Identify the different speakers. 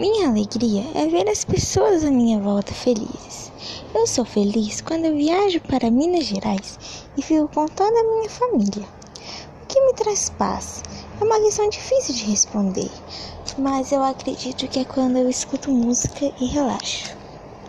Speaker 1: Minha alegria é ver as pessoas à minha volta felizes. Eu sou feliz quando eu viajo para Minas Gerais e fico com toda a minha família. O que me traz paz? É uma questão difícil de responder, mas eu acredito que é quando eu escuto música e relaxo.